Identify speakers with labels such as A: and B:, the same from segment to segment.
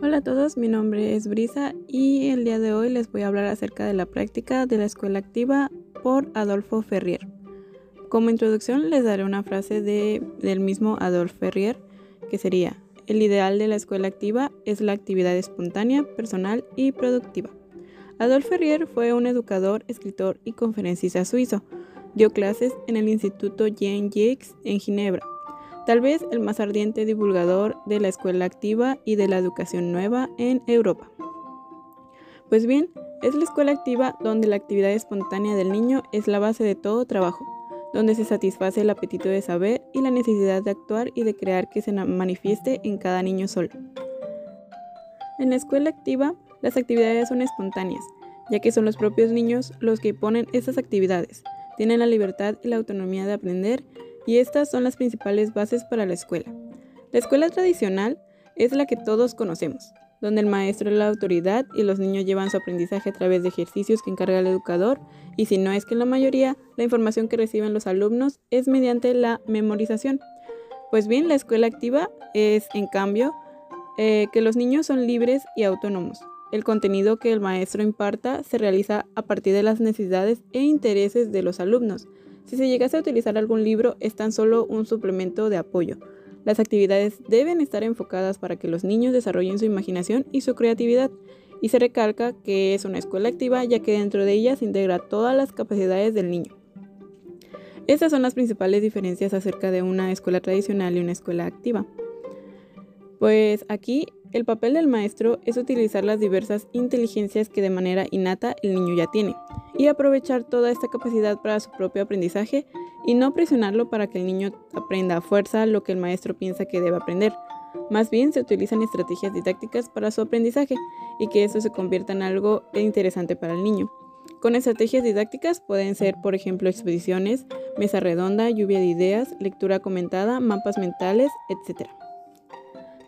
A: Hola a todos, mi nombre es Brisa y el día de hoy les voy a hablar acerca de la práctica de la escuela activa por Adolfo Ferrier. Como introducción les daré una frase de, del mismo Adolfo Ferrier que sería, el ideal de la escuela activa es la actividad espontánea, personal y productiva. Adolphe Ferrier fue un educador, escritor y conferencista suizo. Dio clases en el Instituto Jean Jacques en Ginebra tal vez el más ardiente divulgador de la escuela activa y de la educación nueva en Europa. Pues bien, es la escuela activa donde la actividad espontánea del niño es la base de todo trabajo, donde se satisface el apetito de saber y la necesidad de actuar y de crear que se manifieste en cada niño solo. En la escuela activa, las actividades son espontáneas, ya que son los propios niños los que ponen esas actividades, tienen la libertad y la autonomía de aprender y estas son las principales bases para la escuela. La escuela tradicional es la que todos conocemos, donde el maestro es la autoridad y los niños llevan su aprendizaje a través de ejercicios que encarga el educador, y si no es que en la mayoría, la información que reciben los alumnos es mediante la memorización. Pues bien, la escuela activa es, en cambio, eh, que los niños son libres y autónomos. El contenido que el maestro imparta se realiza a partir de las necesidades e intereses de los alumnos, si se llegase a utilizar algún libro, es tan solo un suplemento de apoyo. Las actividades deben estar enfocadas para que los niños desarrollen su imaginación y su creatividad. Y se recalca que es una escuela activa ya que dentro de ella se integra todas las capacidades del niño. Estas son las principales diferencias acerca de una escuela tradicional y una escuela activa. Pues aquí el papel del maestro es utilizar las diversas inteligencias que de manera innata el niño ya tiene y aprovechar toda esta capacidad para su propio aprendizaje y no presionarlo para que el niño aprenda a fuerza lo que el maestro piensa que debe aprender. Más bien se utilizan estrategias didácticas para su aprendizaje y que eso se convierta en algo interesante para el niño. Con estrategias didácticas pueden ser, por ejemplo, exposiciones, mesa redonda, lluvia de ideas, lectura comentada, mapas mentales, etc.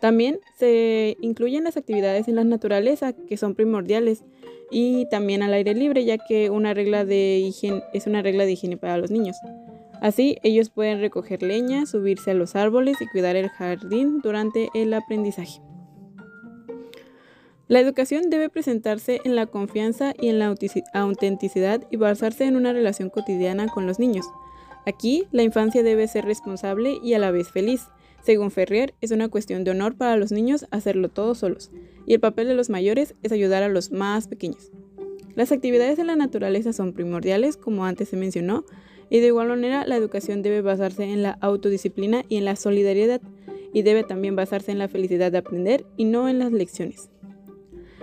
A: También se incluyen las actividades en la naturaleza, que son primordiales, y también al aire libre, ya que una regla de higiene, es una regla de higiene para los niños. Así, ellos pueden recoger leña, subirse a los árboles y cuidar el jardín durante el aprendizaje. La educación debe presentarse en la confianza y en la autenticidad y basarse en una relación cotidiana con los niños. Aquí, la infancia debe ser responsable y a la vez feliz. Según Ferrier, es una cuestión de honor para los niños hacerlo todos solos, y el papel de los mayores es ayudar a los más pequeños. Las actividades en la naturaleza son primordiales, como antes se mencionó, y de igual manera la educación debe basarse en la autodisciplina y en la solidaridad, y debe también basarse en la felicidad de aprender y no en las lecciones.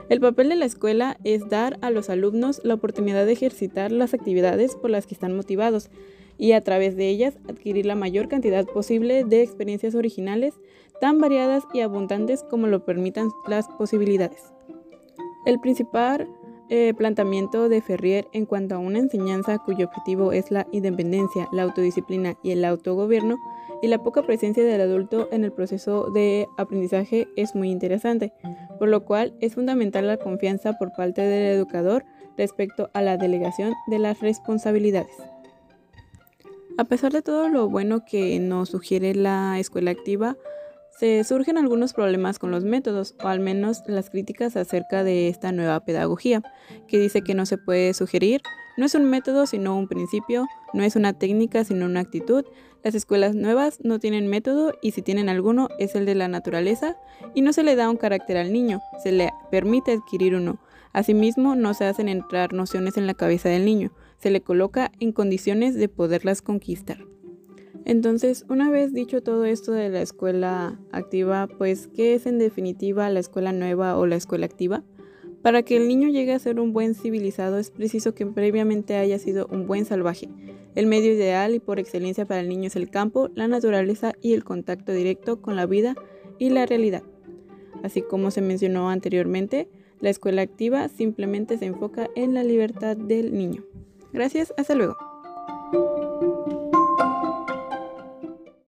A: El papel de la escuela es dar a los alumnos la oportunidad de ejercitar las actividades por las que están motivados y a través de ellas adquirir la mayor cantidad posible de experiencias originales, tan variadas y abundantes como lo permitan las posibilidades. El principal eh, planteamiento de Ferrier en cuanto a una enseñanza cuyo objetivo es la independencia, la autodisciplina y el autogobierno, y la poca presencia del adulto en el proceso de aprendizaje es muy interesante, por lo cual es fundamental la confianza por parte del educador respecto a la delegación de las responsabilidades. A pesar de todo lo bueno que nos sugiere la escuela activa, se surgen algunos problemas con los métodos, o al menos las críticas acerca de esta nueva pedagogía, que dice que no se puede sugerir, no es un método sino un principio, no es una técnica sino una actitud, las escuelas nuevas no tienen método y si tienen alguno es el de la naturaleza y no se le da un carácter al niño, se le permite adquirir uno. Asimismo, no se hacen entrar nociones en la cabeza del niño, se le coloca en condiciones de poderlas conquistar. Entonces, una vez dicho todo esto de la escuela activa, pues, ¿qué es en definitiva la escuela nueva o la escuela activa? Para que el niño llegue a ser un buen civilizado es preciso que previamente haya sido un buen salvaje. El medio ideal y por excelencia para el niño es el campo, la naturaleza y el contacto directo con la vida y la realidad. Así como se mencionó anteriormente, la escuela activa simplemente se enfoca en la libertad del niño. Gracias, hasta luego.